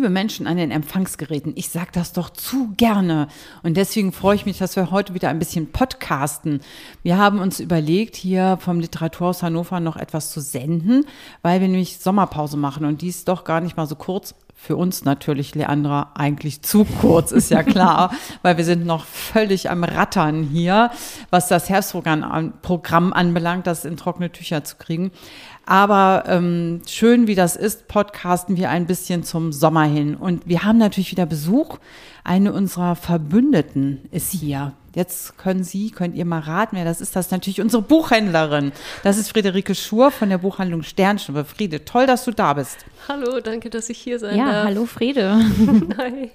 liebe Menschen an den Empfangsgeräten, ich sage das doch zu gerne. Und deswegen freue ich mich, dass wir heute wieder ein bisschen podcasten. Wir haben uns überlegt, hier vom Literaturhaus Hannover noch etwas zu senden, weil wir nämlich Sommerpause machen und die ist doch gar nicht mal so kurz. Für uns natürlich, Leandra, eigentlich zu kurz, ist ja klar, weil wir sind noch völlig am Rattern hier, was das Herbstprogramm anbelangt, das in trockene Tücher zu kriegen. Aber ähm, schön wie das ist, podcasten wir ein bisschen zum Sommer hin. Und wir haben natürlich wieder Besuch. Eine unserer Verbündeten ist hier. Jetzt können Sie, könnt ihr mal raten, wer das ist. Das ist natürlich unsere Buchhändlerin. Das ist Friederike Schur von der Buchhandlung Sternschnuppe. Friede, toll, dass du da bist. Hallo, danke, dass ich hier sein ja, darf. Ja, hallo Friede. Hi.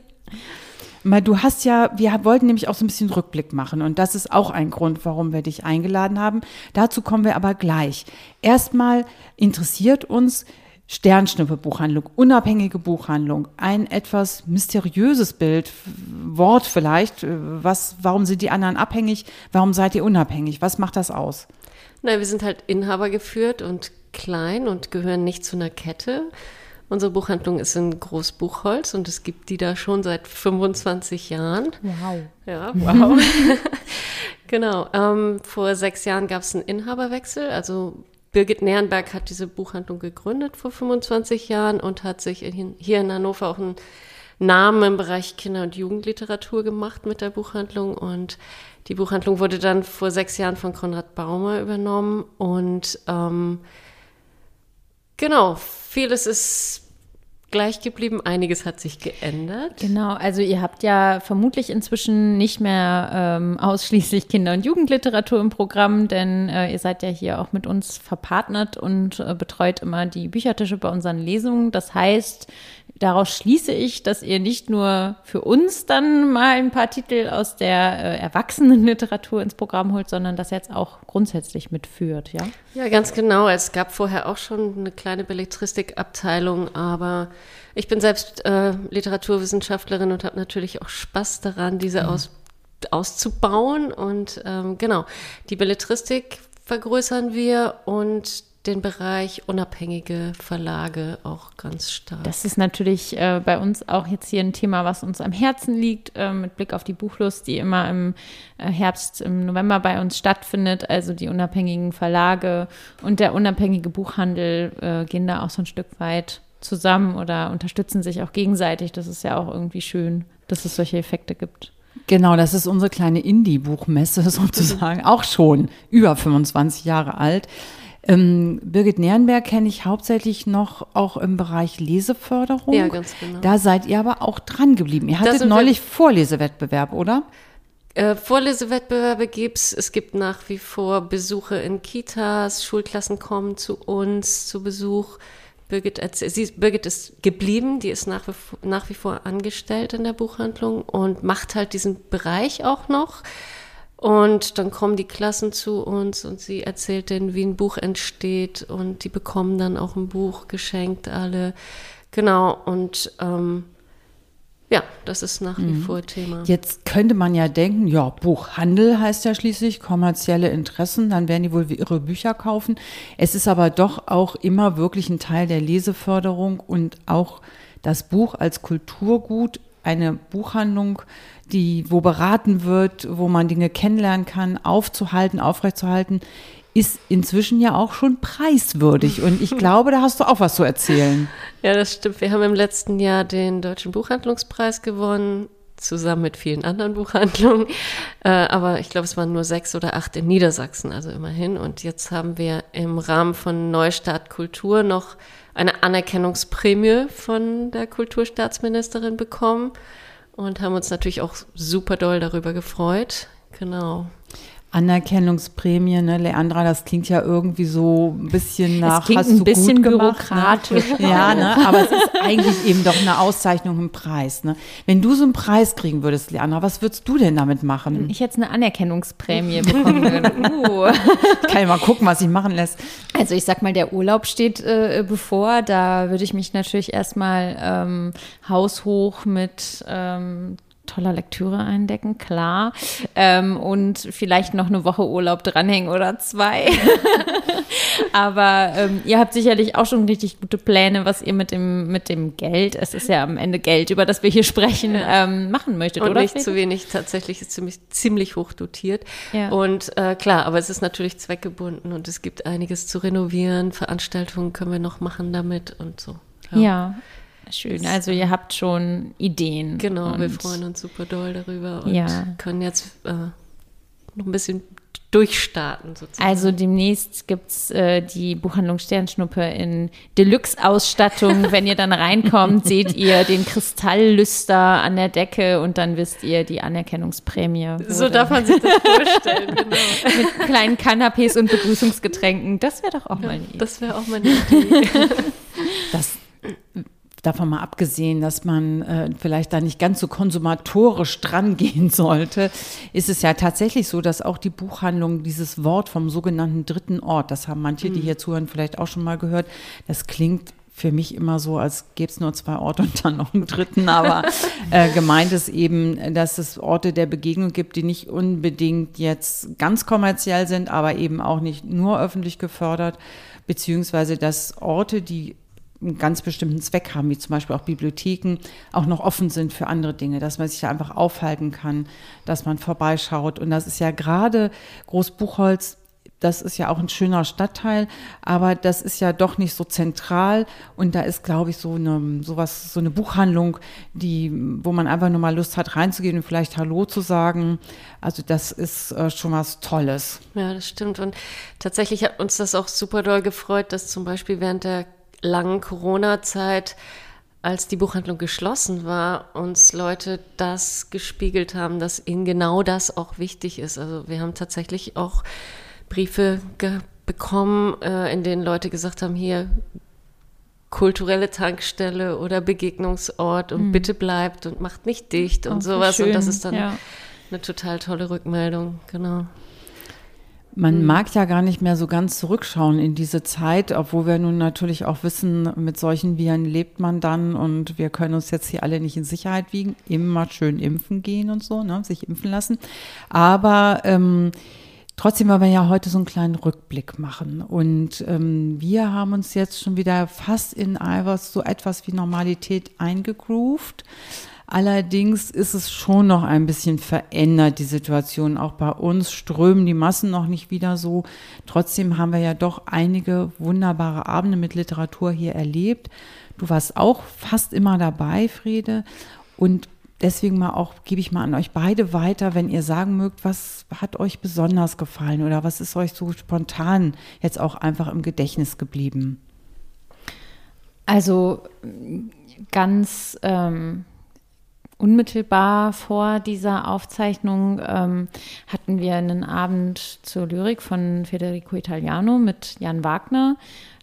Mal, du hast ja, wir wollten nämlich auch so ein bisschen Rückblick machen und das ist auch ein Grund, warum wir dich eingeladen haben. Dazu kommen wir aber gleich. Erstmal interessiert uns Sternschnuppe-Buchhandlung, unabhängige Buchhandlung, ein etwas mysteriöses Bild, Wort vielleicht. Was, warum sind die anderen abhängig? Warum seid ihr unabhängig? Was macht das aus? Na, wir sind halt Inhaber geführt und klein und gehören nicht zu einer Kette. Unsere Buchhandlung ist in Großbuchholz und es gibt die da schon seit 25 Jahren. Wow. Ja, wow. genau. Ähm, vor sechs Jahren gab es einen Inhaberwechsel. Also Birgit Nernberg hat diese Buchhandlung gegründet vor 25 Jahren und hat sich in, hier in Hannover auch einen Namen im Bereich Kinder- und Jugendliteratur gemacht mit der Buchhandlung. Und die Buchhandlung wurde dann vor sechs Jahren von Konrad Baumer übernommen und ähm, Genau, vieles ist gleich geblieben, einiges hat sich geändert. Genau, also ihr habt ja vermutlich inzwischen nicht mehr ähm, ausschließlich Kinder- und Jugendliteratur im Programm, denn äh, ihr seid ja hier auch mit uns verpartnert und äh, betreut immer die Büchertische bei unseren Lesungen. Das heißt, daraus schließe ich, dass ihr nicht nur für uns dann mal ein paar Titel aus der äh, Erwachsenenliteratur ins Programm holt, sondern das jetzt auch grundsätzlich mitführt, ja? Ja, ganz genau. Es gab vorher auch schon eine kleine Belletristikabteilung, aber ich bin selbst äh, Literaturwissenschaftlerin und habe natürlich auch Spaß daran, diese mhm. aus, auszubauen. Und ähm, genau, die Belletristik vergrößern wir und den Bereich unabhängige Verlage auch ganz stark. Das ist natürlich äh, bei uns auch jetzt hier ein Thema, was uns am Herzen liegt, äh, mit Blick auf die Buchlust, die immer im äh, Herbst, im November bei uns stattfindet. Also die unabhängigen Verlage und der unabhängige Buchhandel äh, gehen da auch so ein Stück weit zusammen oder unterstützen sich auch gegenseitig. Das ist ja auch irgendwie schön, dass es solche Effekte gibt. Genau, das ist unsere kleine Indie-Buchmesse sozusagen, auch schon über 25 Jahre alt. Ähm, Birgit Nierenberg kenne ich hauptsächlich noch auch im Bereich Leseförderung. Ja, ganz genau. Da seid ihr aber auch dran geblieben. Ihr hattet neulich Vorlesewettbewerb, oder? Äh, Vorlesewettbewerbe gibt's. Es gibt nach wie vor Besuche in Kitas. Schulklassen kommen zu uns zu Besuch. Birgit, sie, Birgit ist geblieben, die ist nach wie, nach wie vor angestellt in der Buchhandlung und macht halt diesen Bereich auch noch. Und dann kommen die Klassen zu uns und sie erzählt denen, wie ein Buch entsteht und die bekommen dann auch ein Buch geschenkt, alle. Genau, und ähm, ja, das ist nach wie mhm. vor Thema. Jetzt könnte man ja denken, ja, Buchhandel heißt ja schließlich kommerzielle Interessen, dann werden die wohl ihre Bücher kaufen. Es ist aber doch auch immer wirklich ein Teil der Leseförderung und auch das Buch als Kulturgut, eine Buchhandlung die, wo beraten wird, wo man Dinge kennenlernen kann, aufzuhalten, aufrechtzuerhalten, ist inzwischen ja auch schon preiswürdig. Und ich glaube, da hast du auch was zu erzählen. Ja, das stimmt. Wir haben im letzten Jahr den Deutschen Buchhandlungspreis gewonnen, zusammen mit vielen anderen Buchhandlungen. Äh, aber ich glaube, es waren nur sechs oder acht in Niedersachsen, also immerhin. Und jetzt haben wir im Rahmen von Neustart Kultur noch eine Anerkennungsprämie von der Kulturstaatsministerin bekommen und haben uns natürlich auch super doll darüber gefreut. Genau. Anerkennungsprämie, ne, Leandra, das klingt ja irgendwie so ein bisschen nach. Es klingt hast ein bisschen gemacht, bürokratisch. Ne? Ja, ne, aber es ist eigentlich eben doch eine Auszeichnung, ein Preis. Ne? Wenn du so einen Preis kriegen würdest, Leandra, was würdest du denn damit machen? Wenn ich jetzt eine Anerkennungsprämie bekommen würde. Uh. Ich kann ja mal gucken, was sich machen lässt. Also ich sag mal, der Urlaub steht äh, bevor. Da würde ich mich natürlich erstmal ähm, haushoch mit ähm, toller Lektüre eindecken, klar. Ähm, und vielleicht noch eine Woche Urlaub dranhängen oder zwei. Aber ähm, ihr habt sicherlich auch schon richtig gute Pläne, was ihr mit dem, mit dem Geld, es ist ja am Ende Geld, über das wir hier sprechen, ähm, machen möchtet, und oder? nicht zu wenig, tatsächlich ist ziemlich, ziemlich hoch dotiert. Ja. Und äh, klar, aber es ist natürlich zweckgebunden und es gibt einiges zu renovieren, Veranstaltungen können wir noch machen damit und so. Ja. Schön, also ihr habt schon Ideen. Genau, wir freuen uns super doll darüber und Ja. können jetzt äh, noch ein bisschen durchstarten sozusagen. Also demnächst gibt's äh, die Buchhandlung Sternschnuppe in Deluxe-Ausstattung. Wenn ihr dann reinkommt, seht ihr den Kristalllüster an der Decke und dann wisst ihr die Anerkennungsprämie. so wurde darf man sich das vorstellen, genau. mit kleinen Canapés und Begrüßungsgetränken. Das wäre doch auch mal eine Idee. Das wäre auch mal eine Idee. Das davon mal abgesehen, dass man äh, vielleicht da nicht ganz so konsumatorisch dran gehen sollte, ist es ja tatsächlich so, dass auch die Buchhandlung dieses Wort vom sogenannten dritten Ort, das haben manche, die hier zuhören, vielleicht auch schon mal gehört, das klingt für mich immer so, als gäbe es nur zwei Orte und dann noch einen dritten, aber äh, gemeint ist eben, dass es Orte der Begegnung gibt, die nicht unbedingt jetzt ganz kommerziell sind, aber eben auch nicht nur öffentlich gefördert, beziehungsweise dass Orte, die einen ganz bestimmten Zweck haben, wie zum Beispiel auch Bibliotheken, auch noch offen sind für andere Dinge, dass man sich da einfach aufhalten kann, dass man vorbeischaut. Und das ist ja gerade Großbuchholz, das ist ja auch ein schöner Stadtteil, aber das ist ja doch nicht so zentral. Und da ist, glaube ich, so eine, sowas, so eine Buchhandlung, die, wo man einfach nur mal Lust hat, reinzugehen und vielleicht Hallo zu sagen. Also das ist äh, schon was Tolles. Ja, das stimmt. Und tatsächlich hat uns das auch super doll gefreut, dass zum Beispiel während der langen Corona-Zeit, als die Buchhandlung geschlossen war, uns Leute das gespiegelt haben, dass ihnen genau das auch wichtig ist. Also wir haben tatsächlich auch Briefe bekommen, äh, in denen Leute gesagt haben, hier kulturelle Tankstelle oder Begegnungsort und bitte bleibt und macht nicht dicht und so sowas. Und das schön, ist dann ja. eine total tolle Rückmeldung, genau. Man mag ja gar nicht mehr so ganz zurückschauen in diese Zeit, obwohl wir nun natürlich auch wissen, mit solchen Viren lebt man dann und wir können uns jetzt hier alle nicht in Sicherheit wiegen. Immer schön impfen gehen und so, ne, sich impfen lassen. Aber ähm, trotzdem wollen wir ja heute so einen kleinen Rückblick machen. Und ähm, wir haben uns jetzt schon wieder fast in Albers so etwas wie Normalität eingegroovt. Allerdings ist es schon noch ein bisschen verändert, die Situation. Auch bei uns strömen die Massen noch nicht wieder so. Trotzdem haben wir ja doch einige wunderbare Abende mit Literatur hier erlebt. Du warst auch fast immer dabei, Friede. Und deswegen mal auch, gebe ich mal an euch beide weiter, wenn ihr sagen mögt, was hat euch besonders gefallen oder was ist euch so spontan jetzt auch einfach im Gedächtnis geblieben? Also ganz ähm, unmittelbar vor dieser Aufzeichnung ähm, hatten wir einen Abend zur Lyrik von Federico Italiano mit Jan Wagner.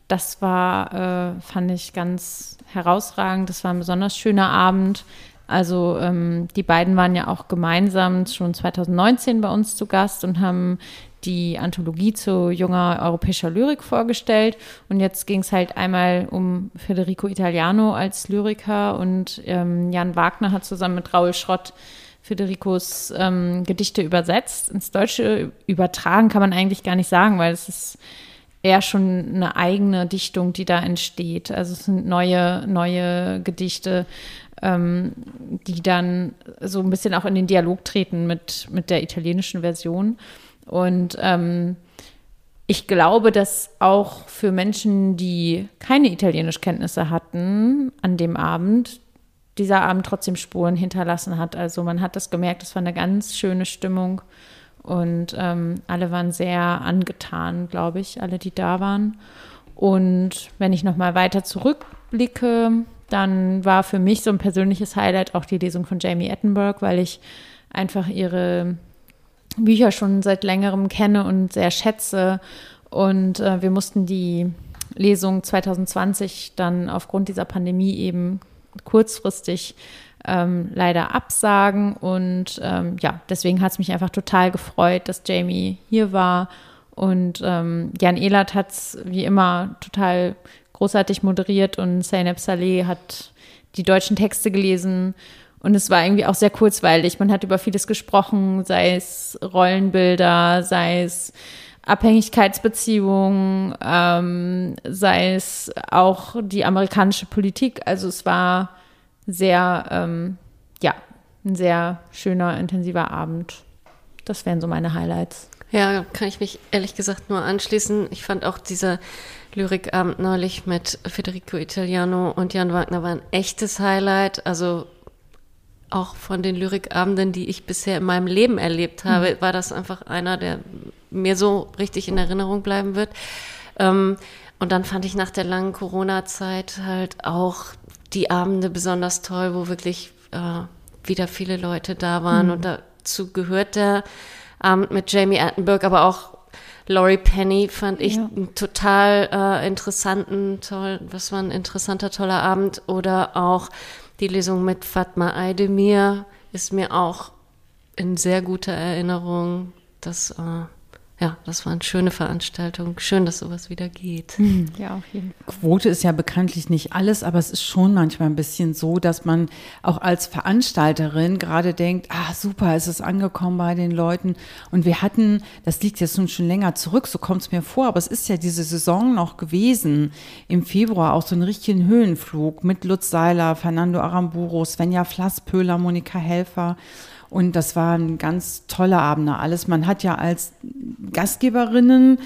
Das war, äh, fand ich ganz herausragend. Das war ein besonders schöner Abend. Also ähm, die beiden waren ja auch gemeinsam schon 2019 bei uns zu Gast und haben die Anthologie zu junger europäischer Lyrik vorgestellt. Und jetzt ging es halt einmal um Federico Italiano als Lyriker und ähm, Jan Wagner hat zusammen mit Raoul Schrott Federicos ähm, Gedichte übersetzt. Ins Deutsche übertragen kann man eigentlich gar nicht sagen, weil es ist eher schon eine eigene Dichtung, die da entsteht. Also es sind neue, neue Gedichte, ähm, die dann so ein bisschen auch in den Dialog treten mit, mit der italienischen Version. Und ähm, ich glaube, dass auch für Menschen, die keine Italienischkenntnisse hatten an dem Abend, dieser Abend trotzdem Spuren hinterlassen hat. Also man hat das gemerkt, es war eine ganz schöne Stimmung und ähm, alle waren sehr angetan, glaube ich, alle, die da waren. Und wenn ich nochmal weiter zurückblicke, dann war für mich so ein persönliches Highlight auch die Lesung von Jamie Attenberg, weil ich einfach ihre Bücher schon seit längerem kenne und sehr schätze. Und äh, wir mussten die Lesung 2020 dann aufgrund dieser Pandemie eben kurzfristig ähm, leider absagen. Und ähm, ja, deswegen hat es mich einfach total gefreut, dass Jamie hier war. Und ähm, Jan Ehlert hat es wie immer total großartig moderiert und Zeynep Saleh hat die deutschen Texte gelesen. Und es war irgendwie auch sehr kurzweilig. Man hat über vieles gesprochen, sei es Rollenbilder, sei es Abhängigkeitsbeziehungen, ähm, sei es auch die amerikanische Politik. Also es war sehr, ähm, ja, ein sehr schöner, intensiver Abend. Das wären so meine Highlights. Ja, kann ich mich ehrlich gesagt nur anschließen. Ich fand auch dieser Lyrikabend neulich mit Federico Italiano und Jan Wagner war ein echtes Highlight. Also auch von den Lyrikabenden, die ich bisher in meinem Leben erlebt habe, mhm. war das einfach einer, der mir so richtig in Erinnerung bleiben wird. Ähm, und dann fand ich nach der langen Corona-Zeit halt auch die Abende besonders toll, wo wirklich äh, wieder viele Leute da waren. Mhm. Und dazu gehört der Abend mit Jamie Attenberg, aber auch Laurie Penny fand ich ja. einen total äh, interessanten, toll, was war ein interessanter, toller Abend. Oder auch die Lesung mit Fatma Aydemir ist mir auch in sehr guter Erinnerung. Das äh, ja, das war eine schöne Veranstaltung. Schön, dass sowas wieder geht. Hm, ja, auf jeden Fall. Quote ist ja bekanntlich nicht alles, aber es ist schon manchmal ein bisschen so, dass man auch als Veranstalterin gerade denkt, ah, super, es ist angekommen bei den Leuten. Und wir hatten, das liegt jetzt nun schon länger zurück, so kommt es mir vor, aber es ist ja diese Saison noch gewesen, im Februar auch so einen richtigen Höhenflug mit Lutz Seiler, Fernando Aramburo, Svenja Flasspöhler, Monika Helfer. Und das war ein ganz toller Abend. Alles, man hat ja als Gastgeberinnen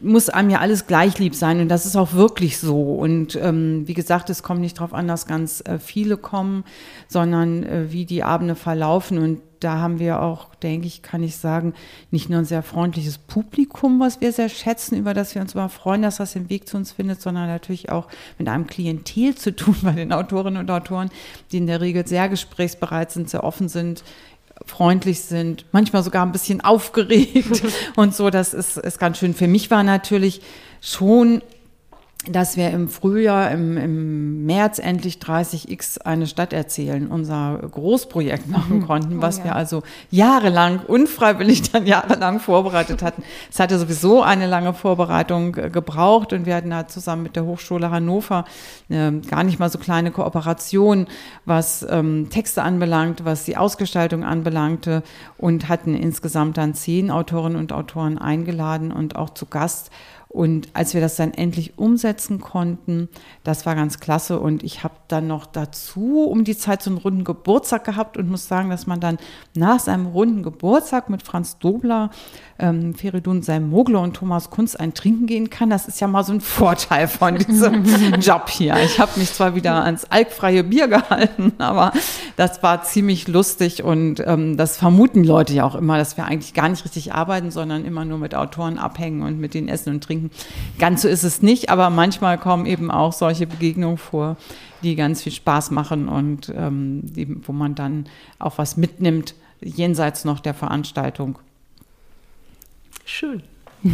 muss einem ja alles gleich lieb sein und das ist auch wirklich so. Und ähm, wie gesagt, es kommt nicht darauf an, dass ganz äh, viele kommen, sondern äh, wie die Abende verlaufen. Und da haben wir auch, denke ich, kann ich sagen, nicht nur ein sehr freundliches Publikum, was wir sehr schätzen, über das wir uns immer freuen, dass das den Weg zu uns findet, sondern natürlich auch mit einem Klientel zu tun bei den Autorinnen und Autoren, die in der Regel sehr gesprächsbereit sind, sehr offen sind, freundlich sind, manchmal sogar ein bisschen aufgeregt und so. Das ist, ist ganz schön. Für mich war natürlich schon dass wir im Frühjahr, im, im März endlich 30x eine Stadt erzählen, unser Großprojekt machen konnten, was oh, ja. wir also jahrelang, unfreiwillig dann jahrelang vorbereitet hatten. Es hatte sowieso eine lange Vorbereitung äh, gebraucht und wir hatten da zusammen mit der Hochschule Hannover eine gar nicht mal so kleine Kooperation, was ähm, Texte anbelangt, was die Ausgestaltung anbelangte und hatten insgesamt dann zehn Autorinnen und Autoren eingeladen und auch zu Gast. Und als wir das dann endlich umsetzen konnten, das war ganz klasse. Und ich habe dann noch dazu um die Zeit so einen runden Geburtstag gehabt und muss sagen, dass man dann nach seinem runden Geburtstag mit Franz Dobler, ähm, Feridun Mogler und Thomas Kunz ein Trinken gehen kann. Das ist ja mal so ein Vorteil von diesem Job hier. Ich habe mich zwar wieder ans alkfreie Bier gehalten, aber das war ziemlich lustig und ähm, das vermuten Leute ja auch immer, dass wir eigentlich gar nicht richtig arbeiten, sondern immer nur mit Autoren abhängen und mit denen essen und trinken trinken. Ganz so ist es nicht, aber manchmal kommen eben auch solche Begegnungen vor, die ganz viel Spaß machen und ähm, die, wo man dann auch was mitnimmt, jenseits noch der Veranstaltung. Schön.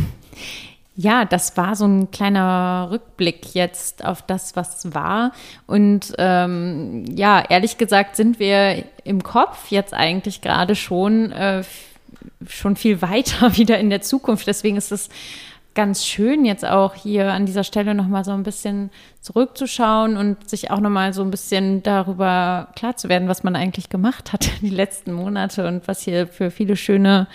Ja, das war so ein kleiner Rückblick jetzt auf das, was war. Und ähm, ja, ehrlich gesagt sind wir im Kopf jetzt eigentlich gerade schon, äh, schon viel weiter wieder in der Zukunft. Deswegen ist es ganz schön, jetzt auch hier an dieser Stelle nochmal so ein bisschen zurückzuschauen und sich auch nochmal so ein bisschen darüber klar zu werden, was man eigentlich gemacht hat die letzten Monate und was hier für viele schöne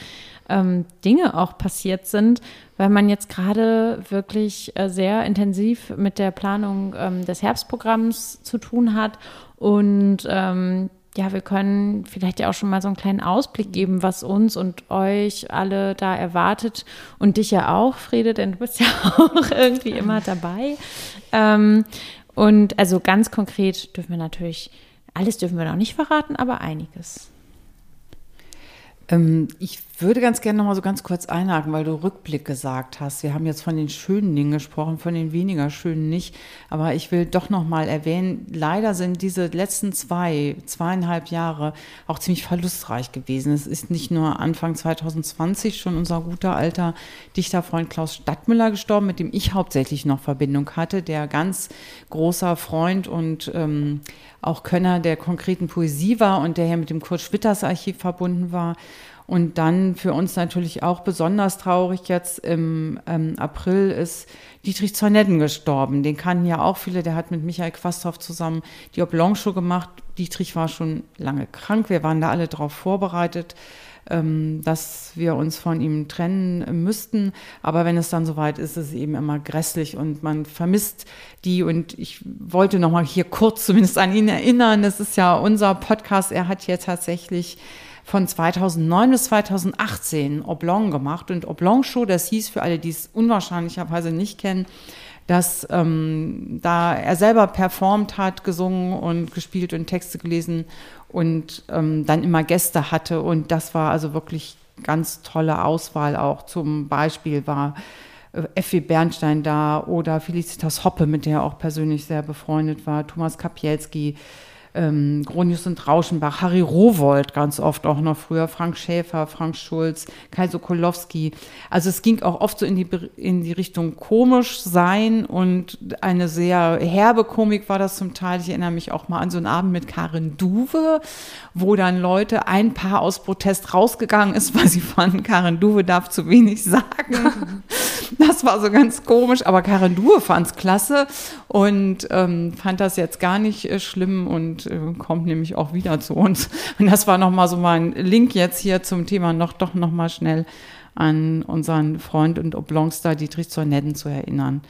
ähm, Dinge auch passiert sind, weil man jetzt gerade wirklich äh, sehr intensiv mit der Planung ähm, des Herbstprogramms zu tun hat und ähm, ja, wir können vielleicht ja auch schon mal so einen kleinen Ausblick geben, was uns und euch alle da erwartet und dich ja auch, Friede, denn du bist ja auch irgendwie immer dabei. Ähm, und also ganz konkret dürfen wir natürlich, alles dürfen wir noch nicht verraten, aber einiges. Ähm, ich würde ganz gerne noch mal so ganz kurz einhaken, weil du Rückblick gesagt hast. Wir haben jetzt von den schönen Dingen gesprochen, von den weniger schönen nicht. Aber ich will doch noch mal erwähnen, leider sind diese letzten zwei, zweieinhalb Jahre auch ziemlich verlustreich gewesen. Es ist nicht nur Anfang 2020 schon unser guter alter Dichterfreund Klaus Stadtmüller gestorben, mit dem ich hauptsächlich noch Verbindung hatte, der ganz großer Freund und ähm, auch Könner der konkreten Poesie war und der hier mit dem Kurt Schwitters Archiv verbunden war. Und dann für uns natürlich auch besonders traurig jetzt im ähm, April ist Dietrich Zornetten gestorben. Den kannten ja auch viele, der hat mit Michael Quasthoff zusammen die Oblong-Show gemacht. Dietrich war schon lange krank, wir waren da alle darauf vorbereitet ähm, dass wir uns von ihm trennen müssten. Aber wenn es dann soweit ist, ist es eben immer grässlich und man vermisst die. Und ich wollte noch mal hier kurz zumindest an ihn erinnern. Das ist ja unser Podcast. Er hat hier tatsächlich von 2009 bis 2018 Oblong gemacht. Und Oblong Show, das hieß für alle, die es unwahrscheinlicherweise nicht kennen, dass ähm, da er selber performt hat, gesungen und gespielt und Texte gelesen und ähm, dann immer Gäste hatte. Und das war also wirklich ganz tolle Auswahl auch. Zum Beispiel war äh, Effi Bernstein da oder Felicitas Hoppe, mit der er auch persönlich sehr befreundet war, Thomas Kapielski, ähm, Gronius und Rauschenbach, Harry Rowold ganz oft auch noch früher, Frank Schäfer, Frank Schulz, Kai Sokolowski. Also es ging auch oft so in die, in die Richtung komisch sein und eine sehr herbe Komik war das zum Teil. Ich erinnere mich auch mal an so einen Abend mit Karin Duwe, wo dann Leute, ein Paar aus Protest rausgegangen ist, weil sie fanden, Karin Duwe darf zu wenig sagen. Das war so ganz komisch, aber Karin Duwe fand es klasse und ähm, fand das jetzt gar nicht äh, schlimm und äh, kommt nämlich auch wieder zu uns. Und das war nochmal so mein Link jetzt hier zum Thema noch doch nochmal schnell an unseren Freund und Oblongster Dietrich Zornetten zu erinnern.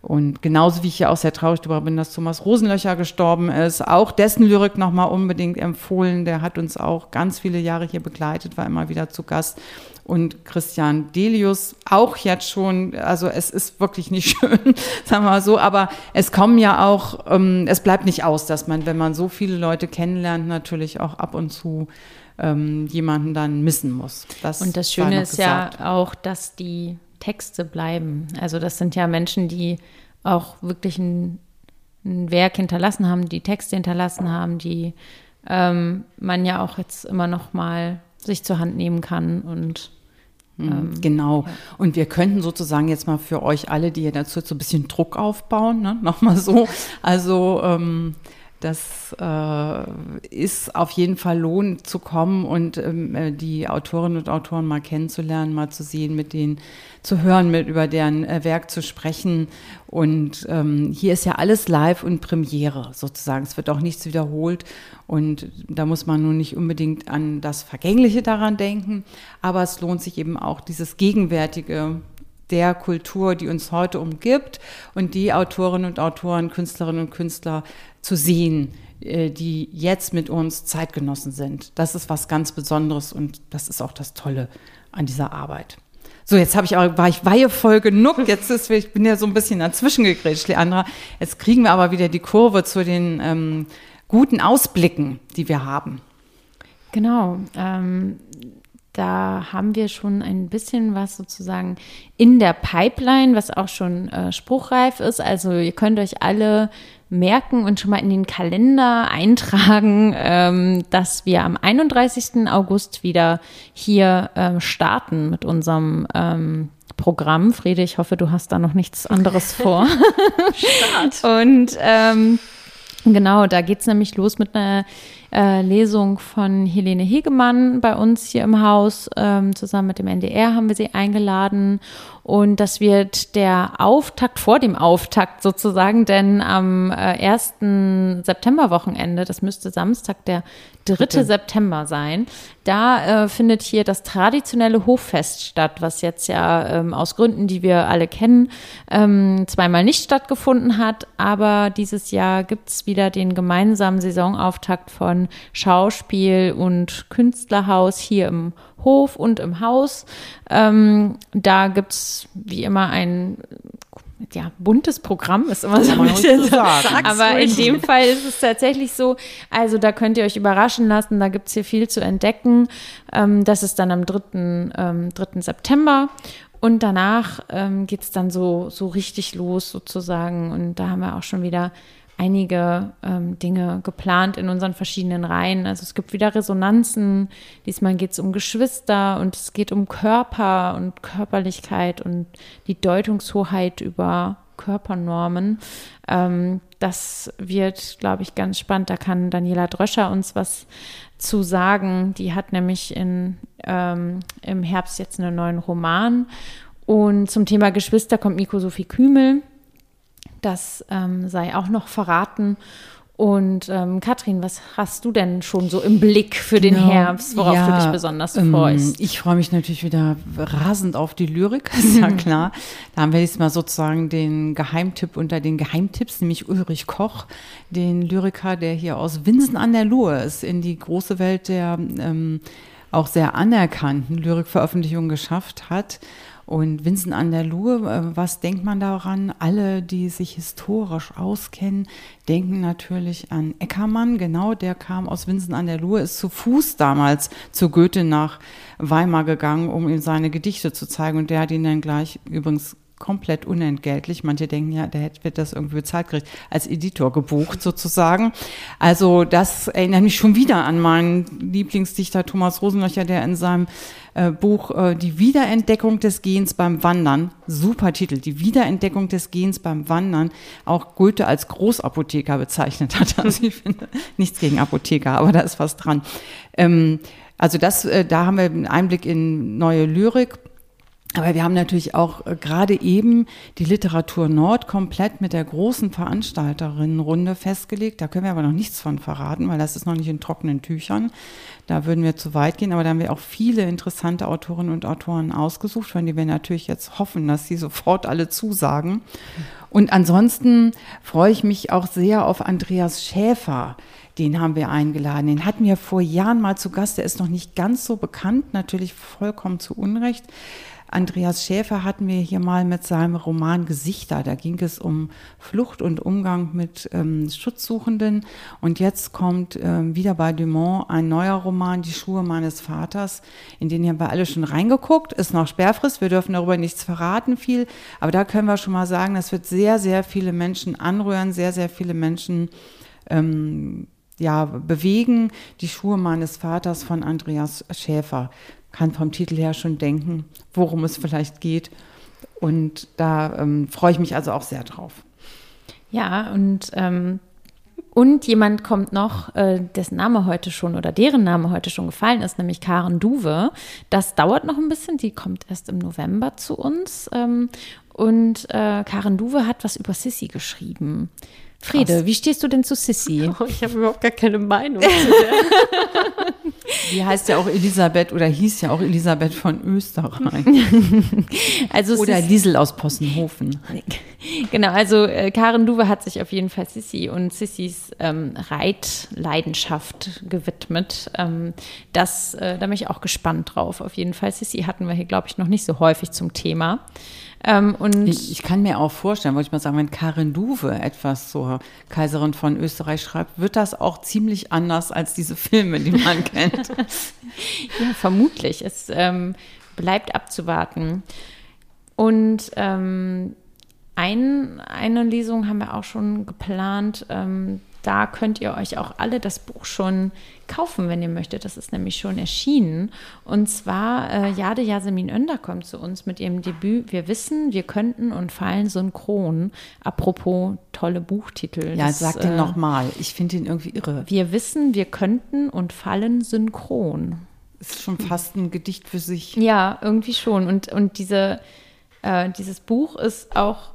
Und genauso wie ich ja auch sehr traurig darüber bin, dass Thomas Rosenlöcher gestorben ist, auch dessen Lyrik nochmal unbedingt empfohlen. Der hat uns auch ganz viele Jahre hier begleitet, war immer wieder zu Gast und Christian Delius auch jetzt schon. Also es ist wirklich nicht schön, sagen wir mal so. Aber es kommen ja auch, ähm, es bleibt nicht aus, dass man, wenn man so viele Leute kennenlernt, natürlich auch ab und zu ähm, jemanden dann missen muss. Das und das Schöne ist ja auch, dass die Texte bleiben. Also das sind ja Menschen, die auch wirklich ein, ein Werk hinterlassen haben, die Texte hinterlassen haben, die ähm, man ja auch jetzt immer noch mal sich zur Hand nehmen kann und Mhm. Ähm, genau. Und wir könnten sozusagen jetzt mal für euch alle, die ihr dazu so ein bisschen Druck aufbauen, ne? nochmal so. Also ähm, das äh, ist auf jeden Fall lohnend zu kommen und ähm, äh, die Autorinnen und Autoren mal kennenzulernen, mal zu sehen, mit denen zu hören, mit über deren äh, Werk zu sprechen. Und ähm, hier ist ja alles live und Premiere sozusagen. Es wird auch nichts wiederholt. Und da muss man nun nicht unbedingt an das Vergängliche daran denken, aber es lohnt sich eben auch dieses Gegenwärtige der Kultur, die uns heute umgibt und die Autorinnen und Autoren, Künstlerinnen und Künstler zu sehen, äh, die jetzt mit uns Zeitgenossen sind. Das ist was ganz Besonderes und das ist auch das Tolle an dieser Arbeit. So, jetzt habe ich aber, war ich weihevoll genug. Jetzt ist, ich bin ja so ein bisschen dazwischen gegrätscht, Leandra. Jetzt kriegen wir aber wieder die Kurve zu den ähm, guten Ausblicken, die wir haben. Genau. Ähm, da haben wir schon ein bisschen was sozusagen in der Pipeline, was auch schon äh, spruchreif ist. Also ihr könnt euch alle merken und schon mal in den Kalender eintragen, ähm, dass wir am 31. August wieder hier äh, starten mit unserem ähm, Programm. Friede, ich hoffe, du hast da noch nichts anderes vor. Start. und ähm, genau, da geht es nämlich los mit einer äh, Lesung von Helene Hegemann bei uns hier im Haus. Ähm, zusammen mit dem NDR haben wir sie eingeladen. Und das wird der Auftakt vor dem Auftakt sozusagen, denn am äh, 1. Septemberwochenende, das müsste Samstag, der 3. September sein, da äh, findet hier das traditionelle Hoffest statt, was jetzt ja ähm, aus Gründen, die wir alle kennen, ähm, zweimal nicht stattgefunden hat. Aber dieses Jahr gibt es wieder den gemeinsamen Saisonauftakt von Schauspiel und Künstlerhaus hier im Hof und im Haus. Ähm, da gibt es wie immer ein ja, buntes Programm ist immer so ein bisschen so. Aber in dem Fall ist es tatsächlich so, also da könnt ihr euch überraschen lassen, da gibt es hier viel zu entdecken. Ähm, das ist dann am 3. Ähm, 3. September. Und danach ähm, geht es dann so, so richtig los sozusagen. Und da haben wir auch schon wieder einige ähm, Dinge geplant in unseren verschiedenen Reihen. Also es gibt wieder Resonanzen. Diesmal geht es um Geschwister und es geht um Körper und Körperlichkeit und die Deutungshoheit über Körpernormen. Ähm, das wird, glaube ich, ganz spannend. Da kann Daniela Dröscher uns was zu sagen. Die hat nämlich in, ähm, im Herbst jetzt einen neuen Roman. Und zum Thema Geschwister kommt Miko Sophie Kümel. Das ähm, sei auch noch verraten. Und ähm, Katrin, was hast du denn schon so im Blick für den genau. Herbst, worauf ja, du dich besonders ähm, freust? Ich freue mich natürlich wieder rasend auf die Lyrik, ist ja klar. Da haben wir jetzt mal sozusagen den Geheimtipp unter den Geheimtipps, nämlich Ulrich Koch, den Lyriker, der hier aus Winsen an der Luhe ist, in die große Welt der ähm, auch sehr anerkannten Lyrikveröffentlichung geschafft hat. Und Vincent an der Luhe, äh, was denkt man daran? Alle, die sich historisch auskennen, denken natürlich an Eckermann. Genau, der kam aus Vincent an der Luhe, ist zu Fuß damals zu Goethe nach Weimar gegangen, um ihm seine Gedichte zu zeigen. Und der hat ihn dann gleich übrigens komplett unentgeltlich. Manche denken ja, der wird das irgendwie bezahlt kriegt, als Editor gebucht sozusagen. Also das erinnert mich schon wieder an meinen Lieblingsdichter Thomas Rosenlöcher, der in seinem äh, Buch äh, Die Wiederentdeckung des Gens beim Wandern, super Titel, Die Wiederentdeckung des Gens beim Wandern, auch Goethe als Großapotheker bezeichnet hat. Also ich finde nichts gegen Apotheker, aber da ist was dran. Ähm, also das, äh, da haben wir einen Einblick in neue Lyrik. Aber wir haben natürlich auch äh, gerade eben die Literatur Nord komplett mit der großen Veranstalterinnenrunde festgelegt. Da können wir aber noch nichts von verraten, weil das ist noch nicht in trockenen Tüchern. Da würden wir zu weit gehen, aber da haben wir auch viele interessante Autorinnen und Autoren ausgesucht, von denen wir natürlich jetzt hoffen, dass sie sofort alle zusagen. Und ansonsten freue ich mich auch sehr auf Andreas Schäfer. Den haben wir eingeladen. Den hatten wir vor Jahren mal zu Gast. Der ist noch nicht ganz so bekannt, natürlich vollkommen zu Unrecht. Andreas Schäfer hatten wir hier mal mit seinem Roman Gesichter. Da ging es um Flucht und Umgang mit ähm, Schutzsuchenden. Und jetzt kommt ähm, wieder bei Dumont ein neuer Roman, Die Schuhe meines Vaters. In den haben wir alle schon reingeguckt. Ist noch Sperrfrist. Wir dürfen darüber nichts verraten viel. Aber da können wir schon mal sagen, das wird sehr, sehr viele Menschen anrühren, sehr, sehr viele Menschen ähm, ja, bewegen. Die Schuhe meines Vaters von Andreas Schäfer kann vom Titel her schon denken, worum es vielleicht geht. Und da ähm, freue ich mich also auch sehr drauf. Ja, und, ähm, und jemand kommt noch, äh, dessen Name heute schon oder deren Name heute schon gefallen ist, nämlich Karen Duwe. Das dauert noch ein bisschen, die kommt erst im November zu uns. Ähm, und äh, Karen Duwe hat was über Sissy geschrieben. Friede, Krass. wie stehst du denn zu Sissy? Oh, ich habe überhaupt gar keine Meinung zu der. Die heißt ja auch Elisabeth oder hieß ja auch Elisabeth von Österreich. also oder Liesel aus Possenhofen. Genau, also äh, Karen Duwe hat sich auf jeden Fall Sissy und Sissys ähm, Reitleidenschaft gewidmet. Ähm, das, äh, da bin ich auch gespannt drauf. Auf jeden Fall. Sissy hatten wir hier, glaube ich, noch nicht so häufig zum Thema. Ähm, und ich, ich, kann mir auch vorstellen, wollte ich mal sagen, wenn Karin Duwe etwas zur Kaiserin von Österreich schreibt, wird das auch ziemlich anders als diese Filme, die man kennt. ja, vermutlich. Es ähm, bleibt abzuwarten. Und ähm, ein, eine Lesung haben wir auch schon geplant. Ähm, da könnt ihr euch auch alle das Buch schon kaufen, wenn ihr möchtet. Das ist nämlich schon erschienen. Und zwar äh, Jade Yasemin Önder kommt zu uns mit ihrem Debüt Wir wissen, wir könnten und fallen synchron. Apropos tolle Buchtitel. Ja, das, sag den äh, nochmal. Ich finde ihn irgendwie irre. Wir wissen, wir könnten und fallen synchron. Ist schon fast ein Gedicht für sich. Ja, irgendwie schon. Und, und diese, äh, dieses Buch ist auch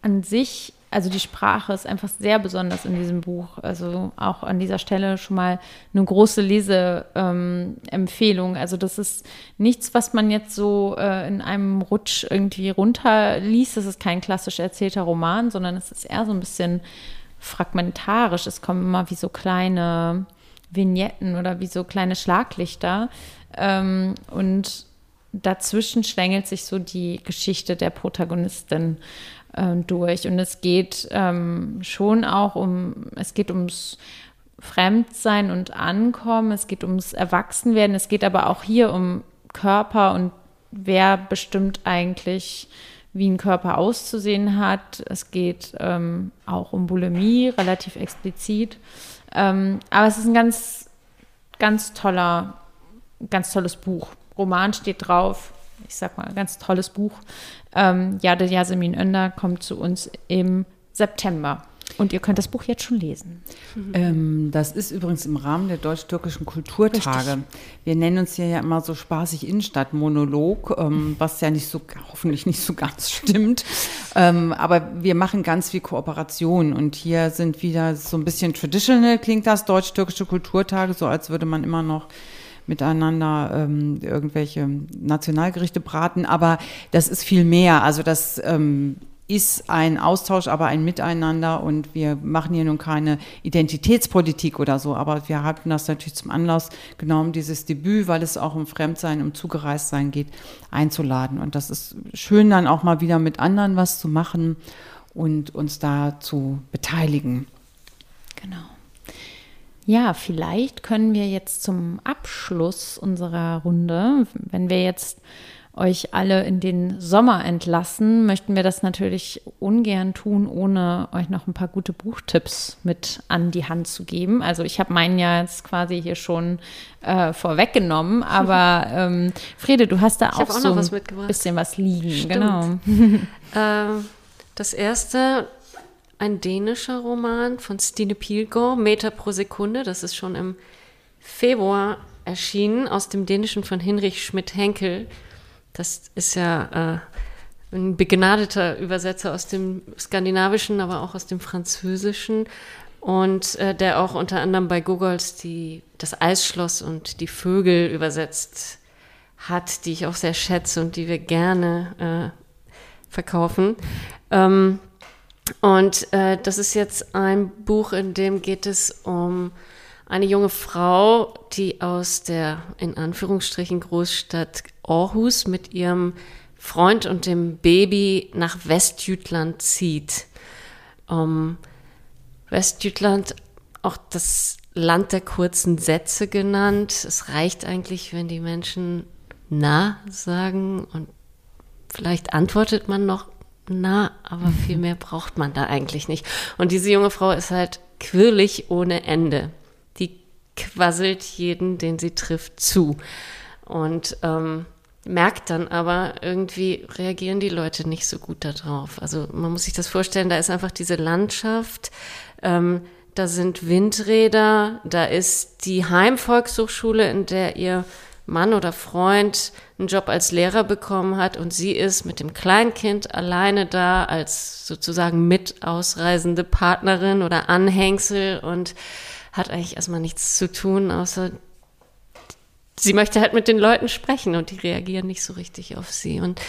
an sich also die Sprache ist einfach sehr besonders in diesem Buch. Also auch an dieser Stelle schon mal eine große Leseempfehlung. Ähm, also das ist nichts, was man jetzt so äh, in einem Rutsch irgendwie runterliest. Das ist kein klassisch erzählter Roman, sondern es ist eher so ein bisschen fragmentarisch. Es kommen immer wie so kleine Vignetten oder wie so kleine Schlaglichter. Ähm, und dazwischen schlängelt sich so die Geschichte der Protagonistin äh, durch. Und es geht ähm, schon auch um, es geht ums Fremdsein und Ankommen, es geht ums Erwachsenwerden, es geht aber auch hier um Körper und wer bestimmt eigentlich, wie ein Körper auszusehen hat. Es geht ähm, auch um Bulimie, relativ explizit. Ähm, aber es ist ein ganz, ganz toller, ganz tolles Buch. Roman steht drauf. Ich sag mal, ganz tolles Buch. Ähm, Jade Yasemin Önder kommt zu uns im September. Und ihr könnt das Buch jetzt schon lesen. Ähm, das ist übrigens im Rahmen der deutsch-türkischen Kulturtage. Richtig. Wir nennen uns hier ja immer so spaßig Innenstadtmonolog, ähm, was ja nicht so, hoffentlich nicht so ganz stimmt. Ähm, aber wir machen ganz viel Kooperation und hier sind wieder so ein bisschen traditional, klingt das, deutsch-türkische Kulturtage, so als würde man immer noch miteinander ähm, irgendwelche Nationalgerichte braten, aber das ist viel mehr. Also das ähm, ist ein Austausch, aber ein Miteinander und wir machen hier nun keine Identitätspolitik oder so, aber wir hatten das natürlich zum Anlass genommen, dieses Debüt, weil es auch um Fremdsein, um Zugereistsein geht, einzuladen. Und das ist schön, dann auch mal wieder mit anderen was zu machen und uns da zu beteiligen. Genau. Ja, vielleicht können wir jetzt zum Abschluss unserer Runde, wenn wir jetzt euch alle in den Sommer entlassen, möchten wir das natürlich ungern tun, ohne euch noch ein paar gute Buchtipps mit an die Hand zu geben. Also ich habe meinen ja jetzt quasi hier schon äh, vorweggenommen, aber ähm, Frede, du hast da auch, auch, so was ein bisschen was liegen. Stimmt. Genau. äh, das erste, ein dänischer Roman von Stine Pilgaard, Meter pro Sekunde, das ist schon im Februar erschienen, aus dem Dänischen von Hinrich Schmidt-Henkel. Das ist ja äh, ein begnadeter Übersetzer aus dem Skandinavischen, aber auch aus dem Französischen. Und äh, der auch unter anderem bei Gogols die, das Eisschloss und die Vögel übersetzt hat, die ich auch sehr schätze und die wir gerne äh, verkaufen. Ähm, und äh, das ist jetzt ein Buch, in dem geht es um eine junge Frau, die aus der in Anführungsstrichen Großstadt Aarhus mit ihrem Freund und dem Baby nach Westjütland zieht. Um, Westjütland, auch das Land der kurzen Sätze genannt. Es reicht eigentlich, wenn die Menschen na sagen und vielleicht antwortet man noch na, aber viel mehr braucht man da eigentlich nicht. Und diese junge Frau ist halt quirlig ohne Ende quasselt jeden, den sie trifft, zu. Und ähm, merkt dann aber, irgendwie reagieren die Leute nicht so gut darauf. Also man muss sich das vorstellen, da ist einfach diese Landschaft, ähm, da sind Windräder, da ist die Heimvolkshochschule, in der ihr Mann oder Freund einen Job als Lehrer bekommen hat und sie ist mit dem Kleinkind alleine da als sozusagen mit ausreisende Partnerin oder Anhängsel und hat eigentlich erstmal nichts zu tun, außer sie möchte halt mit den Leuten sprechen und die reagieren nicht so richtig auf sie. Und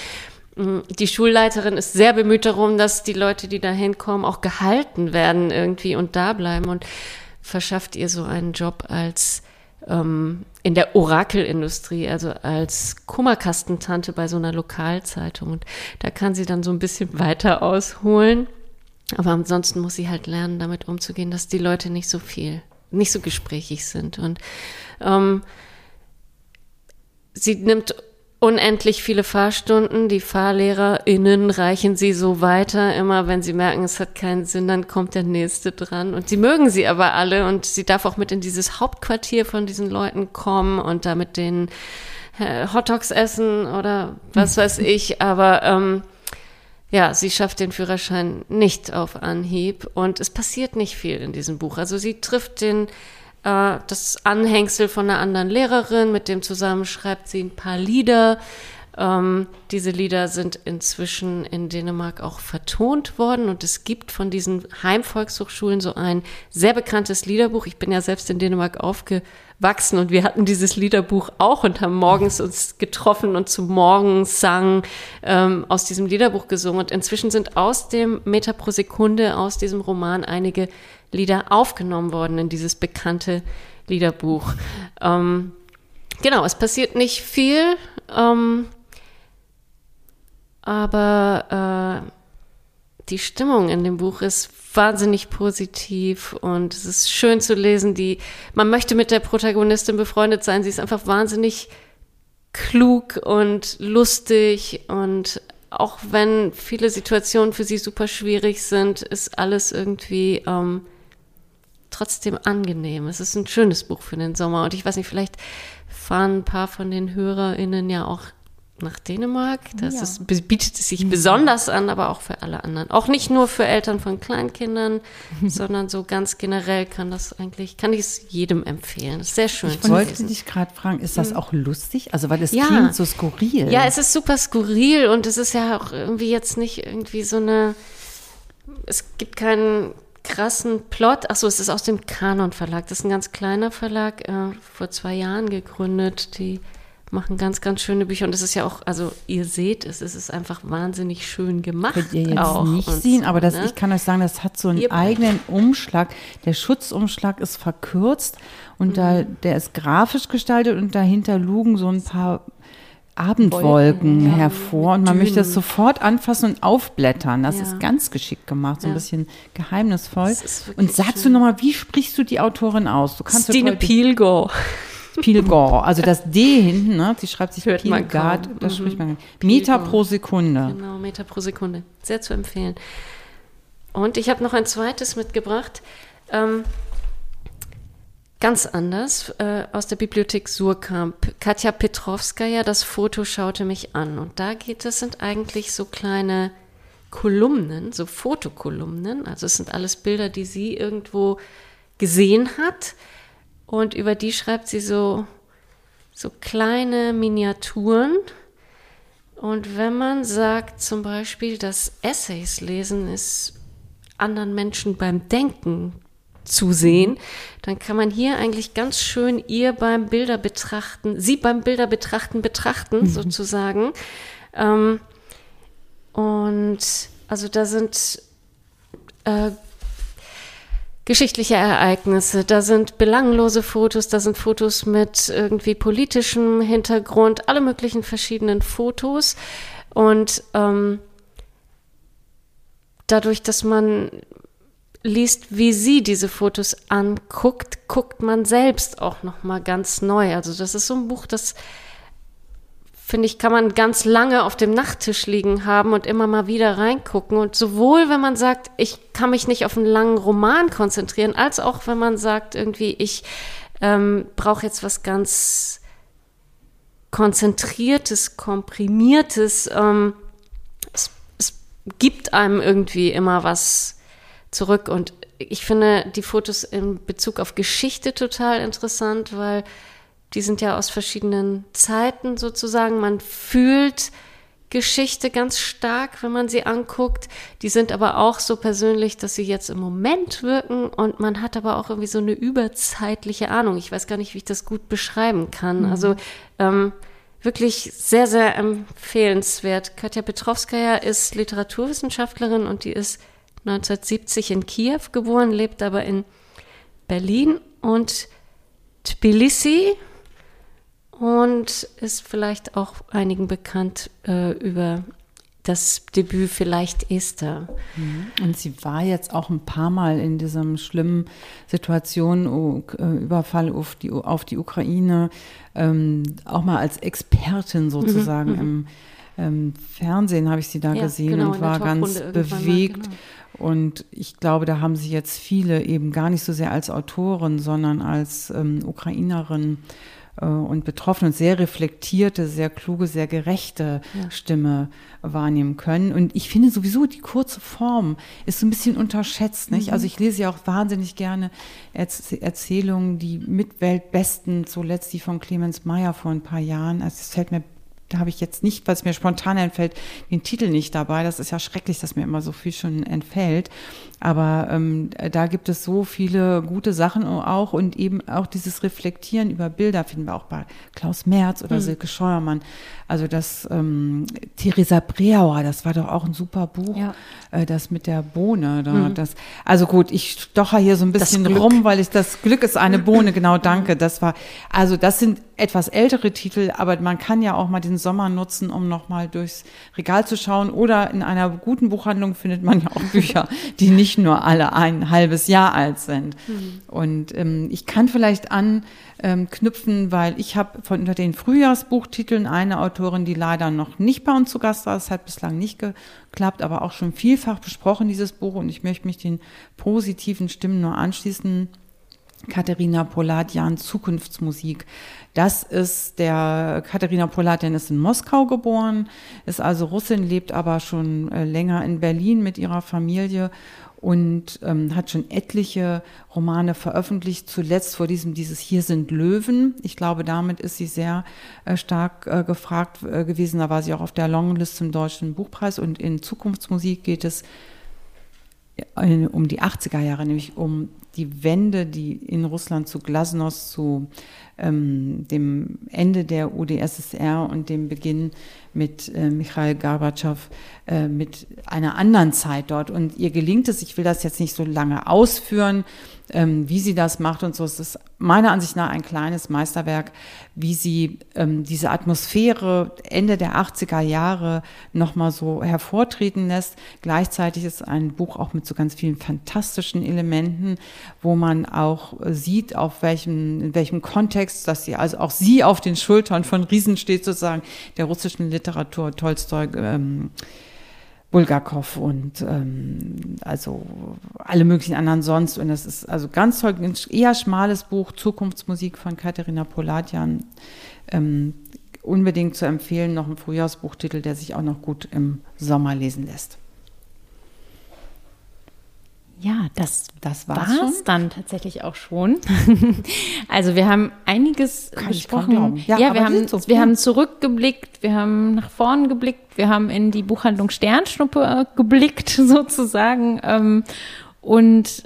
mm, die Schulleiterin ist sehr bemüht darum, dass die Leute, die da hinkommen, auch gehalten werden irgendwie und da bleiben und verschafft ihr so einen Job als ähm, in der Orakelindustrie, also als Kummerkastentante bei so einer Lokalzeitung. Und da kann sie dann so ein bisschen weiter ausholen. Aber ansonsten muss sie halt lernen, damit umzugehen, dass die Leute nicht so viel nicht so gesprächig sind. Und ähm, sie nimmt unendlich viele Fahrstunden. Die FahrlehrerInnen reichen sie so weiter. Immer wenn sie merken, es hat keinen Sinn, dann kommt der nächste dran. Und sie mögen sie aber alle und sie darf auch mit in dieses Hauptquartier von diesen Leuten kommen und da mit den äh, Hotdogs essen oder was weiß ich. Aber ähm, ja, sie schafft den Führerschein nicht auf Anhieb und es passiert nicht viel in diesem Buch. Also sie trifft den äh, das Anhängsel von einer anderen Lehrerin, mit dem zusammen schreibt sie ein paar Lieder. Ähm, diese Lieder sind inzwischen in Dänemark auch vertont worden und es gibt von diesen Heimvolkshochschulen so ein sehr bekanntes Liederbuch. Ich bin ja selbst in Dänemark aufgewachsen wachsen. Und wir hatten dieses Liederbuch auch und haben morgens uns getroffen und zum Morgensang ähm, aus diesem Liederbuch gesungen. Und inzwischen sind aus dem Meter pro Sekunde, aus diesem Roman, einige Lieder aufgenommen worden in dieses bekannte Liederbuch. Ähm, genau, es passiert nicht viel, ähm, aber äh, die Stimmung in dem Buch ist wahnsinnig positiv und es ist schön zu lesen. Die, man möchte mit der Protagonistin befreundet sein. Sie ist einfach wahnsinnig klug und lustig und auch wenn viele Situationen für sie super schwierig sind, ist alles irgendwie ähm, trotzdem angenehm. Es ist ein schönes Buch für den Sommer und ich weiß nicht, vielleicht fahren ein paar von den HörerInnen ja auch nach Dänemark. Das Ja. ist, bietet es sich besonders an, aber auch für alle anderen. Auch nicht nur für Eltern von Kleinkindern, sondern so ganz generell kann das eigentlich, kann ich es jedem empfehlen. Ist sehr schön Ich wollte lesen. dich gerade fragen, ist das auch lustig? Also, weil es Ja. klingt so skurril. Ja, es ist super skurril und es ist ja auch irgendwie jetzt nicht irgendwie so eine. Es gibt keinen krassen Plot. Achso, es ist aus dem Kanon Verlag. Das ist ein ganz kleiner Verlag, äh, vor zwei Jahren gegründet. Die machen ganz, ganz schöne Bücher und es ist ja auch, also ihr seht es, es ist einfach wahnsinnig schön gemacht. Könnt ihr jetzt auch nicht sehen, so, aber das, ne? ich kann euch sagen, das hat so einen Yep. eigenen Umschlag. Der Schutzumschlag ist verkürzt und da, Mhm. der ist grafisch gestaltet und dahinter lugen so ein paar Abendwolken Wolken, ja, hervor und man mit möchte das Dünen. sofort anfassen und aufblättern. Das Ja. ist ganz geschickt gemacht, so ein Ja. bisschen geheimnisvoll. Und sagst du schön. nochmal, wie sprichst du die Autorin aus? Du kannst Stine Pilgo. Pilgor, also das D hinten, ne? Sie schreibt sich Hört Pilgard, das Mhm. spricht man. Meter pro Sekunde. Genau, Meter pro Sekunde. Sehr zu empfehlen. Und ich habe noch ein zweites mitgebracht. Ähm, ganz anders, äh, aus der Bibliothek Surkamp. Katja Petrovskaya, das Foto schaute mich an. Und da geht es, sind eigentlich so kleine Kolumnen, so Fotokolumnen. Also es sind alles Bilder, die sie irgendwo gesehen hat. Und über die schreibt sie so, so kleine Miniaturen. Und wenn man sagt zum Beispiel, dass Essays lesen ist anderen Menschen beim Denken zu sehen, dann kann man hier eigentlich ganz schön ihr beim Bilder betrachten, sie beim Bilder betrachten, betrachten sozusagen. Ähm, und also da sind äh, geschichtliche Ereignisse, da sind belanglose Fotos, da sind Fotos mit irgendwie politischem Hintergrund, alle möglichen verschiedenen Fotos. Und ähm, dadurch, dass man liest, wie sie diese Fotos anguckt, guckt man selbst auch noch mal ganz neu. Also das ist so ein Buch, das finde ich, kann man ganz lange auf dem Nachttisch liegen haben und immer mal wieder reingucken. Und sowohl, wenn man sagt, ich kann mich nicht auf einen langen Roman konzentrieren, als auch, wenn man sagt, irgendwie, ich ähm, brauche jetzt was ganz konzentriertes, komprimiertes. Ähm, es, es gibt einem irgendwie immer was zurück. Und ich finde die Fotos in Bezug auf Geschichte total interessant, weil die sind ja aus verschiedenen Zeiten sozusagen. Man fühlt Geschichte ganz stark, wenn man sie anguckt. Die sind aber auch so persönlich, dass sie jetzt im Moment wirken und man hat aber auch irgendwie so eine überzeitliche Ahnung. Ich weiß gar nicht, wie ich das gut beschreiben kann. Also ähm, wirklich sehr, sehr empfehlenswert. Katja Petrovskaya ist Literaturwissenschaftlerin und die ist 1970 in Kiew geboren, lebt aber in Berlin und Tbilisi und ist vielleicht auch einigen bekannt äh, über das Debüt vielleicht Esther. Und sie war jetzt auch ein paar Mal in diesem schlimmen Situation, U- äh, Überfall auf die, auf die Ukraine, ähm, auch mal als Expertin sozusagen im ähm, Fernsehen habe ich sie da Mhm, Ja, gesehen genau, und war ganz irgendwann mal, bewegt. genau. Und ich glaube, da haben sie jetzt viele eben gar nicht so sehr als Autorin, sondern als ähm, Ukrainerin äh, und Betroffene und sehr reflektierte, sehr kluge, sehr gerechte Stimme wahrnehmen können. Und ich finde sowieso, die kurze Form ist so ein bisschen unterschätzt. Nicht? Also ich lese ja auch wahnsinnig gerne Erz Erzählungen, die mit Weltbesten, zuletzt die von Clemens Meyer vor ein paar Jahren. Also es fällt mir da habe ich jetzt nicht, was mir spontan entfällt, den Titel nicht dabei. Das ist ja schrecklich, dass mir immer so viel schon entfällt. Aber ähm, da gibt es so viele gute Sachen auch und eben auch dieses Reflektieren über Bilder finden wir auch bei Klaus Merz oder Silke Scheuermann. Also das ähm, Theresa Breauer, das war doch auch ein super Buch, Ja. äh, das mit der Bohne. Da, das, also gut, ich stocher hier so ein bisschen rum, weil ich das Glück ist eine Bohne, genau, danke. Das war, also das sind etwas ältere Titel, aber man kann ja auch mal den Sommer nutzen, um nochmal durchs Regal zu schauen. Oder in einer guten Buchhandlung findet man ja auch Bücher, die nicht nur alle ein halbes Jahr alt sind. Und ähm, ich kann vielleicht anknüpfen, weil ich habe von unter den Frühjahrsbuchtiteln eine Autorin, die leider noch nicht bei uns zu Gast war. Es hat bislang nicht geklappt, aber auch schon vielfach besprochen, dieses Buch. Und ich möchte mich den positiven Stimmen nur anschließen. Katharina Poladian Zukunftsmusik. Das ist der Katharina Poladian ist in Moskau geboren, ist also Russin, lebt aber schon äh, länger in Berlin mit ihrer Familie und ähm, hat schon etliche Romane veröffentlicht, zuletzt vor diesem dieses Hier sind Löwen. Ich glaube, damit ist sie sehr äh, stark äh, gefragt äh, gewesen. Da war sie auch auf der Longlist zum Deutschen Buchpreis und in Zukunftsmusik geht es um die 80er Jahre, nämlich um die Wende, die in Russland zu Glasnost, zu ähm, dem Ende der UdSSR und dem Beginn mit äh, Michail Gorbatschow, äh, mit einer anderen Zeit dort. Und ihr gelingt es, ich will das jetzt nicht so lange ausführen, wie sie das macht und so. Es ist meiner Ansicht nach ein kleines Meisterwerk, wie sie ähm, diese Atmosphäre Ende der 80er Jahre nochmal so hervortreten lässt. Gleichzeitig ist ein Buch auch mit so ganz vielen fantastischen Elementen, wo man auch sieht, auf welchem, in welchem Kontext, dass sie, also auch sie auf den Schultern von Riesen steht, sozusagen, der russischen Literatur, Tolstoi, ähm, Bulgakov und ähm, also alle möglichen anderen sonst. Und das ist also ganz toll, ein eher schmales Buch, Zukunftsmusik von Katharina Poladian. Ähm, unbedingt zu empfehlen, noch ein Frühjahrsbuchtitel, der sich auch noch gut im Sommer lesen lässt. Ja, das, das war es dann tatsächlich auch schon. also wir haben einiges Kann besprochen. Ja, ja wir, haben, so, wir haben zurückgeblickt, wir haben nach vorn geblickt, wir haben in die Buchhandlung Sternschnuppe geblickt sozusagen. Ähm, und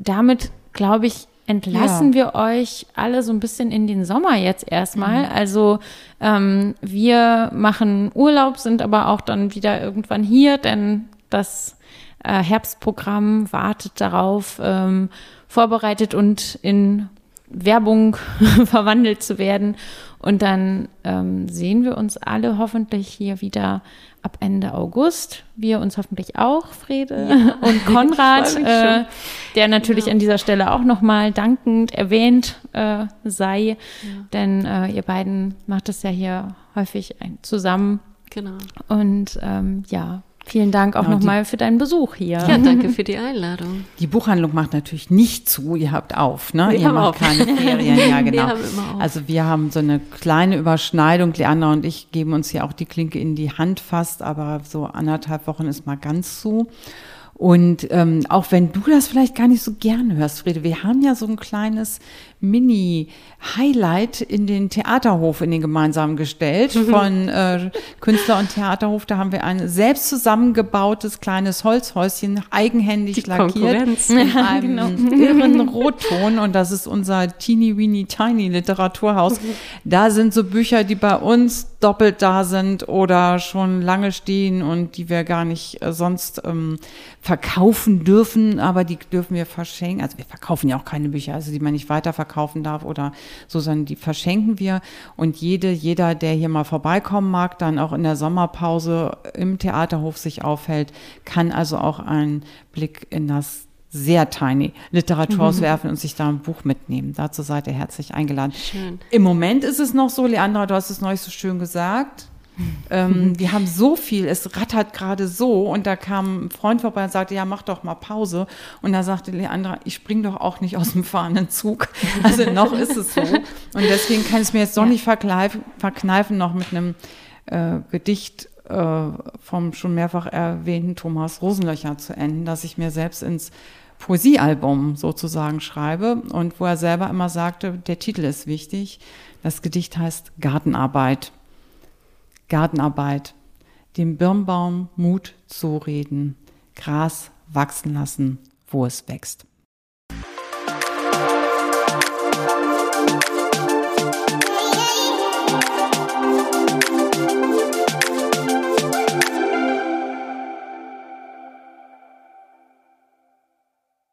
damit, glaube ich, entlassen ja. wir euch alle so ein bisschen in den Sommer jetzt erstmal. Mhm. Also ähm, wir machen Urlaub, sind aber auch dann wieder irgendwann hier, denn das äh, Herbstprogramm wartet darauf, ähm, vorbereitet und in Werbung verwandelt zu werden. Und dann ähm, sehen wir uns alle hoffentlich hier wieder ab Ende August. Wir uns hoffentlich auch, Frede ja. und Konrad, äh, der natürlich ja. an dieser Stelle auch nochmal dankend erwähnt äh, sei. Ja. Denn äh, ihr beiden macht es ja hier häufig ein, zusammen. Genau. Und ähm, ja, Vielen Dank auch genau, nochmal für deinen Besuch hier. Ja, danke für die Einladung. Die Buchhandlung macht natürlich nicht zu, ihr habt auf, ne? Wir ihr macht auf. keine Ferien, ja genau. Wir haben immer auf. Also wir haben so eine kleine Überschneidung, Leander und ich geben uns hier auch die Klinke in die Hand fast, aber so anderthalb Wochen ist mal ganz zu. Und ähm, auch wenn du das vielleicht gar nicht so gern hörst, Friede, wir haben ja so ein kleines Mini-Highlight in den Theaterhof, in den gemeinsamen gestellt mhm. von äh, Künstler und Theaterhof. Da haben wir ein selbst zusammengebautes kleines Holzhäuschen, eigenhändig Die lackiert. In einem genau. irren Rotton. Und das ist unser Teeny Weeny Tiny Literaturhaus. Mhm. Da sind so Bücher, die bei uns doppelt da sind oder schon lange stehen und die wir gar nicht äh, sonst ähm, verkaufen dürfen, aber die dürfen wir verschenken. Also wir verkaufen ja auch keine Bücher, also die man nicht weiterverkaufen verkaufen darf oder so, sondern die verschenken wir. Und jede, jeder, der hier mal vorbeikommen mag, dann auch in der Sommerpause im Theaterhof sich aufhält, kann also auch einen Blick in das sehr tiny Literaturhaus mhm. werfen und sich da ein Buch mitnehmen. Dazu seid ihr herzlich eingeladen. Schön. Im Moment ist es noch so, Leandra, du hast es neulich so schön gesagt. Ähm, wir haben so viel, es rattert gerade so und da kam ein Freund vorbei und sagte, ja, mach doch mal Pause. Und da sagte Leandra, ich spring doch auch nicht aus dem fahrenden Zug. Also noch ist es so. Und deswegen kann ich es mir jetzt doch ja. nicht verkneifen, noch mit einem äh, Gedicht äh, vom schon mehrfach erwähnten Thomas Rosenlöcher zu enden, dass ich mir selbst ins Poesiealbum sozusagen schreibe und wo er selber immer sagte, der Titel ist wichtig. Das Gedicht heißt Gartenarbeit. Gartenarbeit, dem Birnbaum Mut zureden, Gras wachsen lassen, wo es wächst.